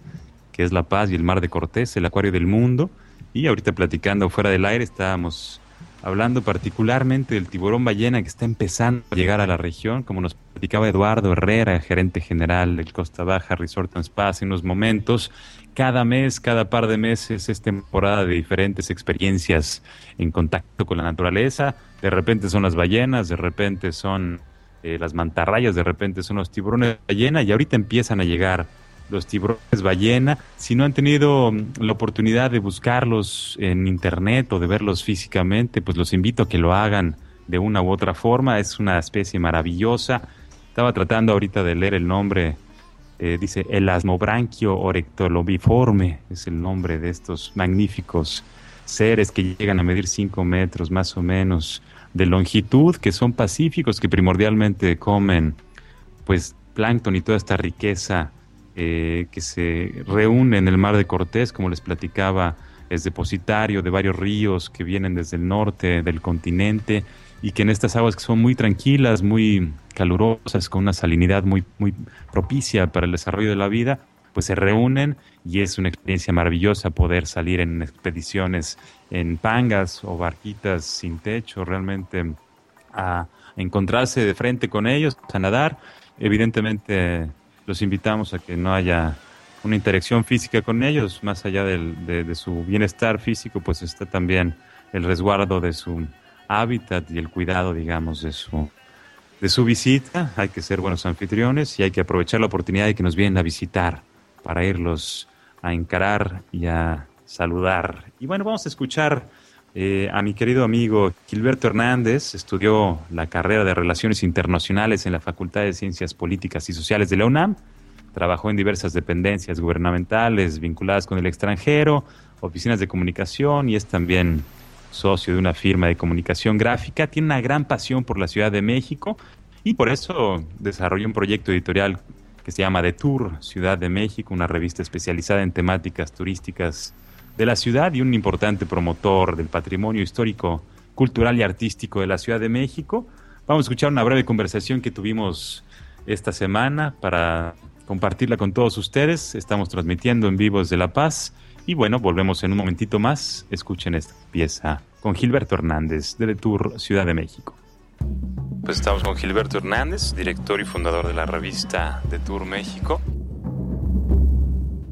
que es La Paz y el Mar de Cortés, el Acuario del Mundo, y ahorita platicando fuera del aire estábamos hablando particularmente del tiburón ballena que está empezando a llegar a la región, como nos platicaba Eduardo Herrera, gerente general del Costa Baja Resort and Spa hace unos momentos. Cada mes, cada par de meses es temporada de diferentes experiencias en contacto con la naturaleza. De repente son las ballenas, de repente son eh, las mantarrayas, de repente son los tiburones ballena y ahorita empiezan a llegar los tiburones ballena. Si no han tenido mm, la oportunidad de buscarlos en internet o de verlos físicamente, pues los invito a que lo hagan de una u otra forma. Es una especie maravillosa. Estaba tratando ahorita de leer el nombre. Eh, dice el asmobranquio orectolobiforme. Es el nombre de estos magníficos seres que llegan a medir 5 metros más o menos de longitud, que son pacíficos, que primordialmente comen pues plancton y toda esta riqueza eh, que se reúne en el mar de Cortés, como les platicaba, es depositario de varios ríos que vienen desde el norte del continente y que en estas aguas que son muy tranquilas, muy calurosas, con una salinidad muy, muy propicia para el desarrollo de la vida, pues se reúnen y es una experiencia maravillosa poder salir en expediciones en pangas o barquitas sin techo, realmente a encontrarse de frente con ellos, a nadar. Evidentemente los invitamos a que no haya una interacción física con ellos, más allá de, su bienestar físico, pues está también el resguardo de su hábitat y el cuidado, digamos, de su, de su visita. Hay que ser buenos anfitriones y hay que aprovechar la oportunidad de que nos vienen a visitar para irlos a encarar y a saludar. Y bueno, vamos a escuchar eh, a mi querido amigo Gilberto Hernández, estudió la carrera de Relaciones Internacionales en la Facultad de Ciencias Políticas y Sociales de la UNAM, trabajó en diversas dependencias gubernamentales vinculadas con el extranjero, oficinas de comunicación y es también socio de una firma de comunicación gráfica, tiene una gran pasión por la Ciudad de México y por eso desarrolló un proyecto editorial que se llama The Tour Ciudad de México, una revista especializada en temáticas turísticas de la ciudad y un importante promotor del patrimonio histórico, cultural y artístico de la Ciudad de México. Vamos a escuchar una breve conversación que tuvimos esta semana para compartirla con todos ustedes. Estamos transmitiendo en vivo desde La Paz y bueno, volvemos en un momentito más. Escuchen esta pieza con Gilberto Hernández de Tour Ciudad de México. Pues estamos con Gilberto Hernández, director y fundador de la revista de Tour México.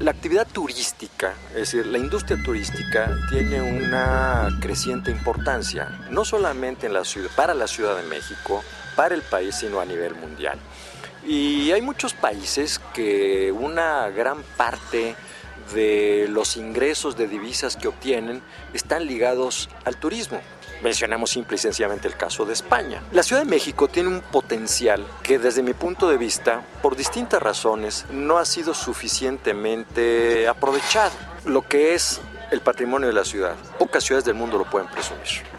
La actividad turística, es decir, la industria turística tiene una creciente importancia, no solamente en la ciudad, para la Ciudad de México, para el país, sino a nivel mundial. Y hay muchos países que una gran parte de los ingresos de divisas que obtienen están ligados al turismo. Mencionamos simple y sencillamente el caso de España. La Ciudad de México tiene un potencial que desde mi punto de vista, por distintas razones, no ha sido suficientemente aprovechado. Lo que es el patrimonio de la ciudad. Pocas ciudades del mundo lo pueden presumir.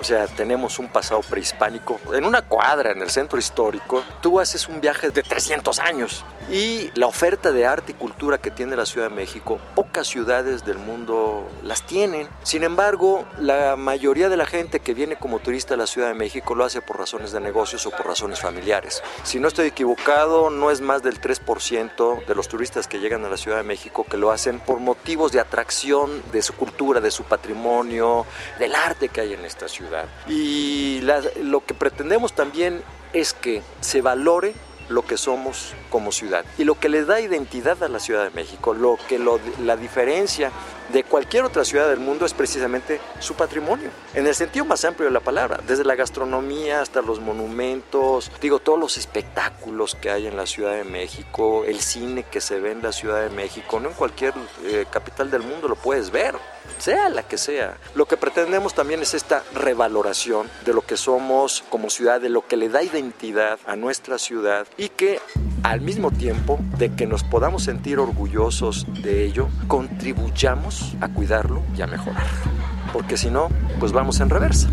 O sea, tenemos un pasado prehispánico. En una cuadra en el centro histórico, tú haces un viaje de 300 años. Y la oferta de arte y cultura que tiene la Ciudad de México, pocas ciudades del mundo las tienen. Sin embargo, la mayoría de la gente que viene como turista a la Ciudad de México lo hace por razones de negocios o por razones familiares. Si no estoy equivocado, no es más del 3% de los turistas que llegan a la Ciudad de México que lo hacen por motivos de atracción de su cultura, de su patrimonio, del arte que hay en esta ciudad. Y lo que pretendemos también es que se valore lo que somos como ciudad y lo que le da identidad a la Ciudad de México, lo que la diferencia de cualquier otra ciudad del mundo es precisamente su patrimonio, en el sentido más amplio de la palabra, desde la gastronomía hasta los monumentos, digo, todos los espectáculos que hay en la Ciudad de México, el cine que se ve en la Ciudad de México, no en cualquier eh, capital del mundo lo puedes ver sea la que sea. Lo que pretendemos también es esta revaloración de lo que somos como ciudad, de lo que le da identidad a nuestra ciudad y que al mismo tiempo de que nos podamos sentir orgullosos de ello, contribuyamos a cuidarlo y a mejorarlo. Porque si no, pues vamos en reversa.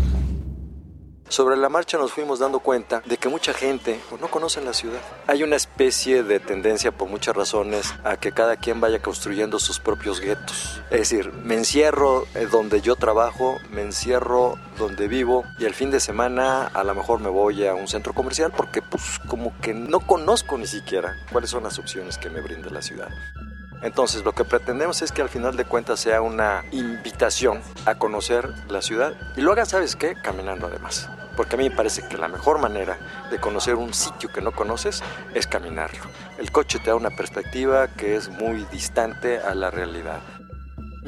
Sobre la marcha nos fuimos dando cuenta de que mucha gente pues, no conoce la ciudad. Hay una especie de tendencia por muchas razones a que cada quien vaya construyendo sus propios guetos. Es decir, me encierro eh, donde yo trabajo, me encierro donde vivo y el fin de semana a lo mejor me voy a un centro comercial porque pues como que no conozco ni siquiera cuáles son las opciones que me brinda la ciudad. Entonces lo que pretendemos es que al final de cuentas sea una invitación a conocer la ciudad y lo ¿sabes qué? Caminando además. Porque a mí me parece que la mejor manera de conocer un sitio que no conoces es caminarlo. El coche te da una perspectiva que es muy distante a la realidad.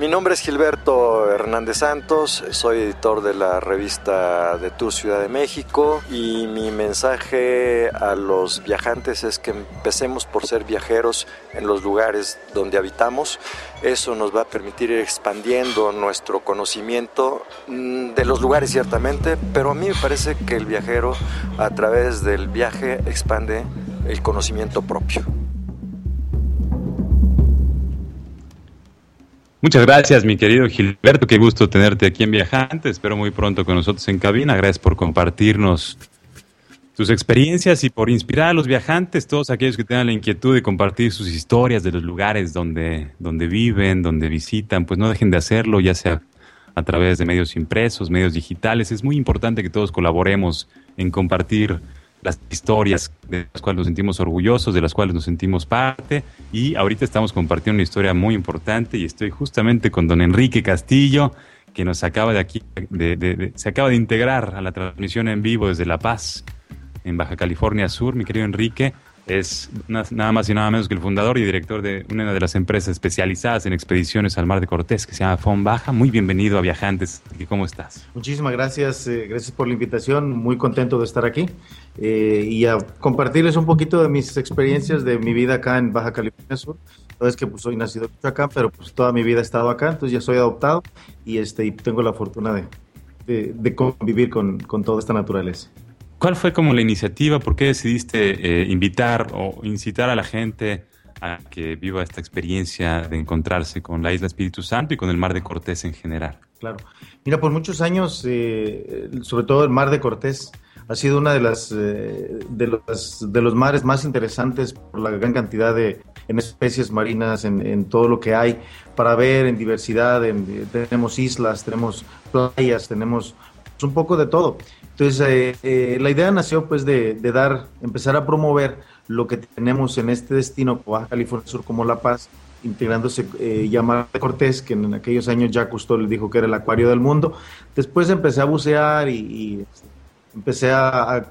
Mi nombre es Gilberto Hernández Santos, soy editor de la revista de Tour Ciudad de México y mi mensaje a los viajantes es que empecemos por ser viajeros en los lugares donde habitamos. Eso nos va a permitir ir expandiendo nuestro conocimiento mm, de los lugares ciertamente, pero a mí me parece que el viajero a través del viaje expande el conocimiento propio. Muchas gracias, mi querido Gilberto. Qué gusto tenerte aquí en Viajante. Espero muy pronto con nosotros en cabina. Gracias por compartirnos tus experiencias y por inspirar a los viajantes, todos aquellos que tengan la inquietud de compartir sus historias de los lugares donde, donde viven, donde visitan, pues no dejen de hacerlo, ya sea a través de medios impresos, medios digitales. Es muy importante que todos colaboremos en compartir las historias de las cuales nos sentimos orgullosos, de las cuales nos sentimos parte. Y ahorita estamos compartiendo una historia muy importante y estoy justamente con don Enrique Castillo, que nos acaba de aquí, se acaba de integrar a la transmisión en vivo desde La Paz, en Baja California Sur. Mi querido Enrique, es nada más y nada menos que el fundador y director de una de las empresas especializadas en expediciones al Mar de Cortés, que se llama FON Baja. Muy bienvenido a Viajantes. ¿Cómo estás? Muchísimas gracias, eh, gracias por la invitación. Muy contento de estar aquí eh, y a compartirles un poquito de mis experiencias de mi vida acá en Baja California Sur. es que pues soy nacido acá, pero pues toda mi vida he estado acá, entonces ya soy adoptado y este y tengo la fortuna de, de, convivir con, con toda esta naturaleza. ¿Cuál fue como la iniciativa? ¿Por qué decidiste eh, invitar o incitar a la gente a que viva esta experiencia de encontrarse con la isla Espíritu Santo y con el Mar de Cortés en general? Claro. Mira, por muchos años, eh, sobre todo el Mar de Cortés, ha sido una de las eh, de, los, de los mares más interesantes por la gran cantidad de especies marinas, en, todo lo que hay para ver, en diversidad, tenemos islas, tenemos playas, tenemos un poco de todo. Entonces, eh, eh, la idea nació pues de, dar, empezar a promover lo que tenemos en este destino, Baja California Sur como La Paz, integrándose eh, Cortés, que en aquellos años ya Cousteau le dijo que era el acuario del mundo. Después empecé a bucear y, empecé a,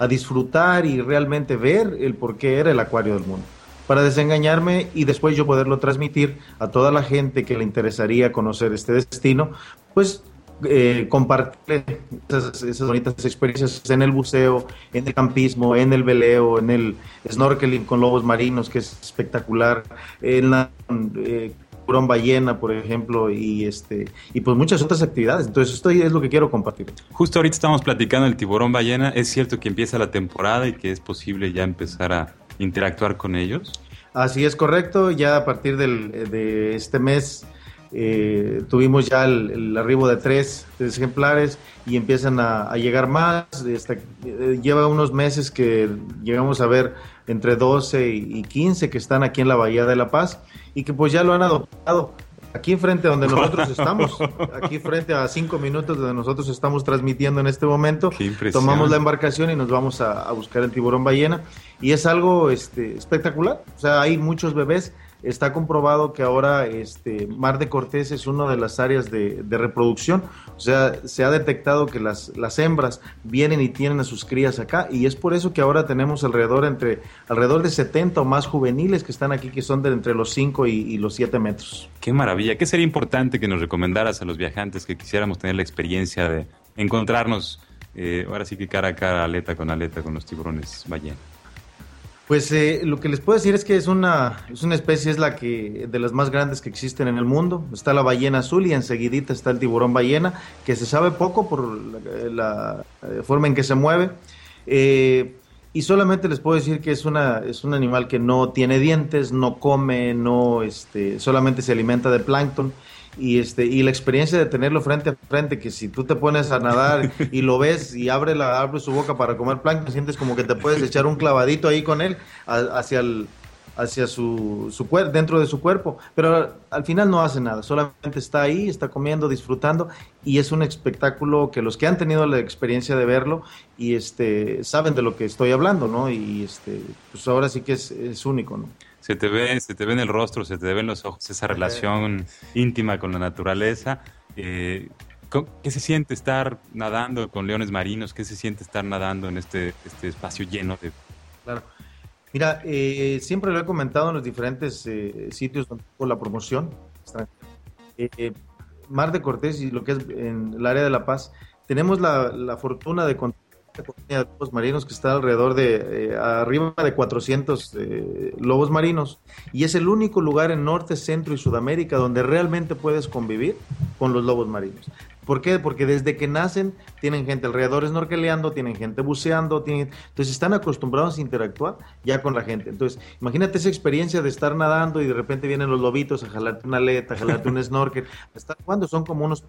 a, disfrutar y realmente ver el por qué era el acuario del mundo. Para desengañarme y después yo poderlo transmitir a toda la gente que le interesaría conocer este destino, pues eh, compartir esas, bonitas experiencias en el buceo, en el campismo, en el veleo, en el snorkeling con lobos marinos, que es espectacular, en la eh, ballena, por ejemplo, y este y pues muchas otras actividades. Entonces, esto es lo que quiero compartir. Justo ahorita estamos platicando del tiburón ballena. ¿Es cierto que empieza la temporada y que es posible ya empezar a interactuar con ellos? Así es correcto. Ya a partir del, de este mes eh, tuvimos ya el, arribo de tres, ejemplares y empiezan a, llegar más. Eh, lleva unos meses que llegamos a ver entre 12 y 15 que están aquí en la Bahía de La Paz y que pues ya lo han adoptado. Aquí frente a donde nosotros *laughs* estamos, aquí frente a cinco minutos donde nosotros estamos transmitiendo en este momento, tomamos la embarcación y nos vamos a, a, buscar el tiburón ballena y es algo este, espectacular. O sea, hay muchos bebés está comprobado que ahora este Mar de Cortés es una de las áreas de, reproducción. O sea, se ha detectado que las, las hembras vienen y tienen a sus crías acá y es por eso que ahora tenemos alrededor entre alrededor de 70 o más juveniles que están aquí que son de entre los 5 y, los 7 metros. Qué maravilla. ¿Qué sería importante que nos recomendaras a los viajantes que quisiéramos tener la experiencia de encontrarnos eh, ahora sí que cara a cara, aleta con aleta con los tiburones ballena? Pues eh, lo que les puedo decir es que es una, es una especie, es la que de las más grandes que existen en el mundo. Está la ballena azul y enseguidita está el tiburón ballena, que se sabe poco por la, eh, forma en que se mueve. Eh, y solamente les puedo decir que es una es un animal que no tiene dientes, no come, no este solamente se alimenta de plancton y este y la experiencia de tenerlo frente a frente que si tú te pones a nadar y lo ves y abre la abre su boca para comer plancton sientes como que te puedes echar un clavadito ahí con él hacia el hacia su, su cuerpo, dentro de su cuerpo, pero al final no hace nada, solamente está ahí, está comiendo, disfrutando y es un espectáculo que los que han tenido la experiencia de verlo y este saben de lo que estoy hablando, ¿no? Y este pues ahora sí que es, es único, ¿no? Se te ve, se te ve en el rostro, se te ve en los ojos esa relación íntima con la naturaleza. Eh, ¿Qué se siente estar nadando con leones marinos? ¿Qué se siente estar nadando en este, este espacio lleno de... Claro. Mira, eh, siempre lo he comentado en los diferentes eh, sitios donde hago la promoción. Eh, Mar de Cortés y lo que es en el área de La Paz, tenemos la, fortuna de contar con lobos marinos que está alrededor de arriba de 400 lobos marinos y es el único lugar en Norte, Centro y Sudamérica donde realmente puedes convivir con los lobos marinos. ¿Por qué? Porque desde que nacen tienen gente alrededor snorkeleando, tienen gente buceando, tienen... entonces están acostumbrados a interactuar ya con la gente. Entonces, imagínate esa experiencia de estar nadando y de repente vienen los lobitos a jalarte una aleta, a jalarte un snorkel, *laughs* estar jugando, son como unos...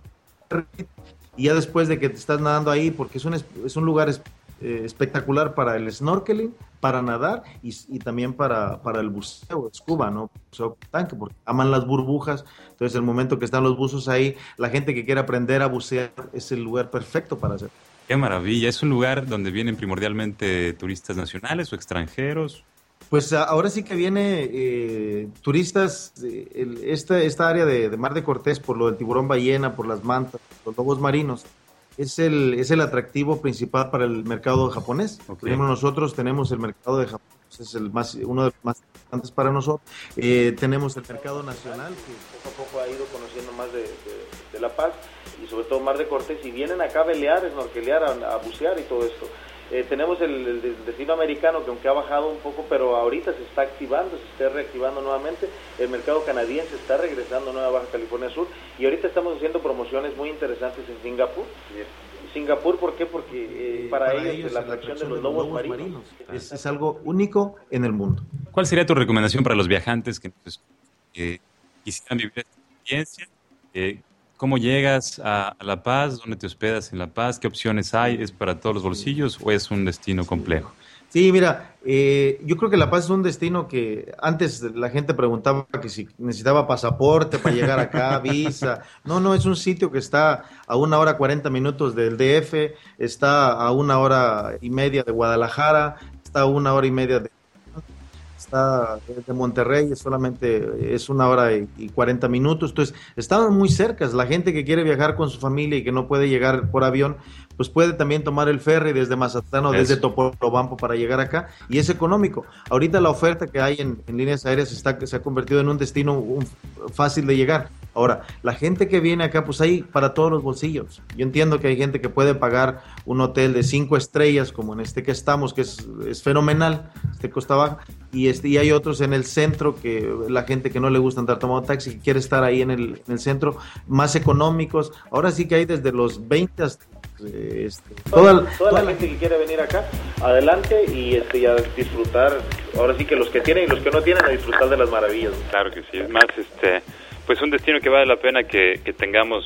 Y ya después de que te estás nadando ahí, porque es un, es un lugar eh, espectacular para el snorkeling, para nadar y, también para, para, el buceo, scuba, ¿no? Buceo tanque, porque aman las burbujas. Entonces, el momento que están los buzos ahí, la gente que quiere aprender a bucear es el lugar perfecto para hacer. Qué maravilla. ¿Es un lugar donde vienen primordialmente turistas nacionales o extranjeros? Pues ahora sí que viene eh, turistas, eh, esta, esta área de, de, Mar de Cortés, por lo del tiburón ballena, por las mantas, los lobos marinos, es el, es el atractivo principal para el mercado japonés. nosotros tenemos el mercado de Japón, es el más, uno de los más importantes para nosotros. Eh, tenemos el mercado nacional, que poco a poco ha ido conociendo más de, La Paz y sobre todo Mar de Cortés, y vienen acá a velear, snorkelear, a, a bucear y todo esto. Eh, tenemos el, destino americano que aunque ha bajado un poco, pero ahorita se está activando, se está reactivando nuevamente. El mercado canadiense está regresando a Nueva Baja California Sur y ahorita estamos haciendo promociones muy interesantes en Singapur. Singapur, ¿por qué? Porque eh, para, ellos, la atracción de los lobos, marinos, Es, algo único en el mundo. ¿Cuál sería tu recomendación para los viajantes que pues, quisieran vivir esta experiencia? ¿Cómo llegas a, La Paz? ¿Dónde te hospedas en La Paz? ¿Qué opciones hay? ¿Es para todos los bolsillos o es un destino complejo? Sí, mira, eh, yo creo que La Paz es un destino que antes la gente preguntaba que si necesitaba pasaporte para llegar acá, *laughs* visa. No, no, es un sitio que está a una hora cuarenta minutos del DF, está a una hora y media de Guadalajara, está a una hora y media de está de Monterrey, solamente es una hora y, 40 minutos, entonces estaban muy cercas. La gente que quiere viajar con su familia y que no puede llegar por avión, pues puede también tomar el ferry desde Mazatlán o desde Topolobampo para llegar acá y es económico. Ahorita la oferta que hay en, líneas aéreas está, se ha convertido en un destino fácil de llegar. Ahora, la gente que viene acá, pues hay para todos los bolsillos. Yo entiendo que hay gente que puede pagar un hotel de cinco estrellas, como en este que estamos, que es, es fenomenal, este Costa Baja, y, este, y hay otros en el centro que la gente que no le gusta andar tomando taxi, que quiere estar ahí en el, en el centro, más económicos. Ahora sí que hay desde los 20 hasta este, toda, toda, la gente que quiere venir acá, adelante y, este, a disfrutar, ahora sí que los que tienen y los que no tienen, a disfrutar de las maravillas. Claro que sí, es más, este, pues un destino que vale la pena que, que tengamos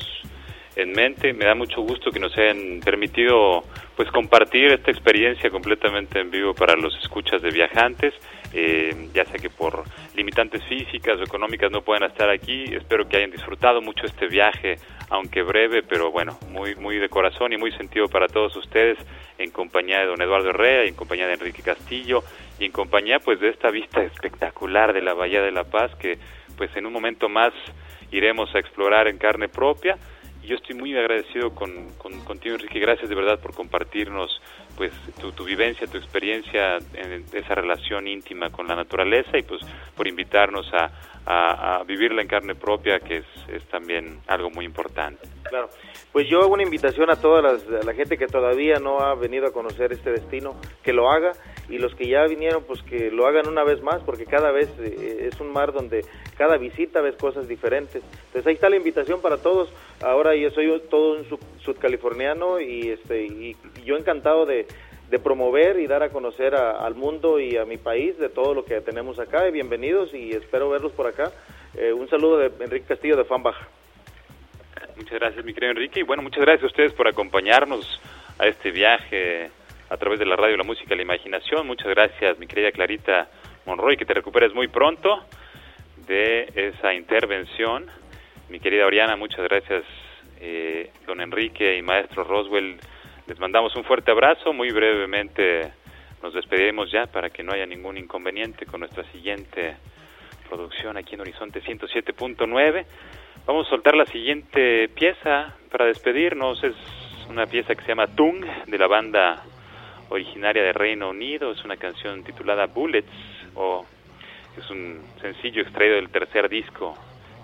en mente. Me da mucho gusto que nos hayan permitido pues compartir esta experiencia completamente en vivo para los escuchas de viajantes. Eh, ya sea que por limitantes físicas o económicas no puedan estar aquí. Espero que hayan disfrutado mucho este viaje, aunque breve, pero bueno, muy, muy de corazón y muy sentido para todos ustedes, en compañía de don Eduardo Herrera en compañía de Enrique Castillo y en compañía pues de esta vista espectacular de la Bahía de la Paz que pues en un momento más iremos a explorar en carne propia yo estoy muy agradecido con, contigo, Enrique. Gracias de verdad por compartirnos pues tu, vivencia, tu experiencia en esa relación íntima con la naturaleza y pues por invitarnos a, a, vivirla en carne propia, que es, es, también algo muy importante. Claro, pues yo hago una invitación a toda la gente que todavía no ha venido a conocer este destino, que lo haga y los que ya vinieron, pues que lo hagan una vez más, porque cada vez eh, es un mar donde cada visita ves cosas diferentes. Entonces ahí está la invitación para todos. Ahora yo soy todo un sudcaliforniano y, este, y yo encantado de promover y dar a conocer al mundo y a mi país de todo lo que tenemos acá. Y bienvenidos y espero verlos por acá. Eh, un saludo de Enrique Castillo de Fan Baja. Muchas gracias, mi querido Enrique. Y bueno, muchas gracias a ustedes por acompañarnos a este viaje a través de la radio, la música, la imaginación. Muchas gracias, mi querida Clarita Monroy, que te recuperes muy pronto de esa intervención. Mi querida Oriana, muchas gracias, eh, don Enrique y maestro Roswell. Les mandamos un fuerte abrazo. Muy brevemente nos despediremos ya para que no haya ningún inconveniente con nuestra siguiente producción aquí en Horizonte 107.9. Vamos a soltar la siguiente pieza para despedirnos. Es una pieza que se llama Tung de la banda originaria de Reino Unido. Es una canción titulada Bullets o es un sencillo extraído del tercer disco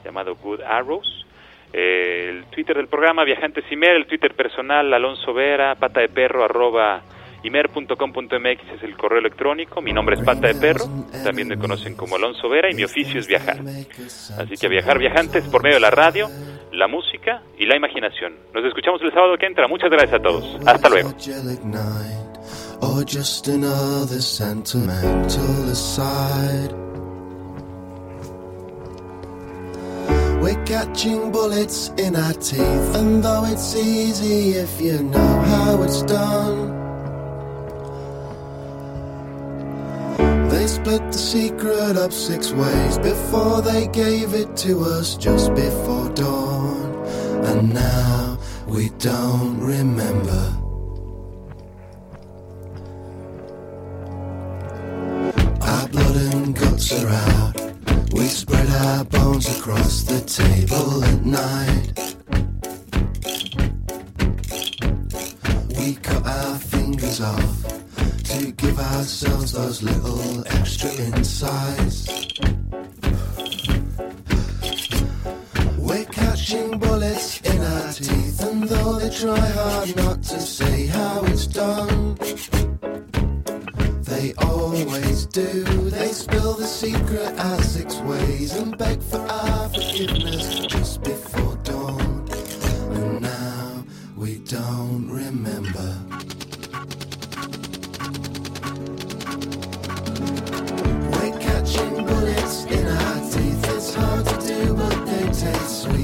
llamado Good Arrows. Eh, el Twitter del programa Viajantes Imer, el Twitter personal Alonso Vera, pata de perro arroba imer.com.mx es el correo electrónico, mi nombre es Pata de Perro, también me conocen como Alonso Vera y mi oficio es viajar. Así que viajar viajantes por medio de la radio, la música y la imaginación. Nos escuchamos el sábado que entra. Muchas gracias a todos. Hasta luego. We're catching bullets in our teeth, and though it's easy if you know how it's done, they split the secret up six ways before they gave it to us just before dawn, and now we don't remember. Our blood and guts are out. We spread our bones across the table at night. We cut our fingers off to give ourselves those little extra insides. We're catching bullets in our teeth, and though they try hard not to say how it's done. They always do. They spill the secret out six ways and beg for our forgiveness just before dawn. And now we don't remember. We're catching bullets in our teeth. It's hard to do, but they taste sweet.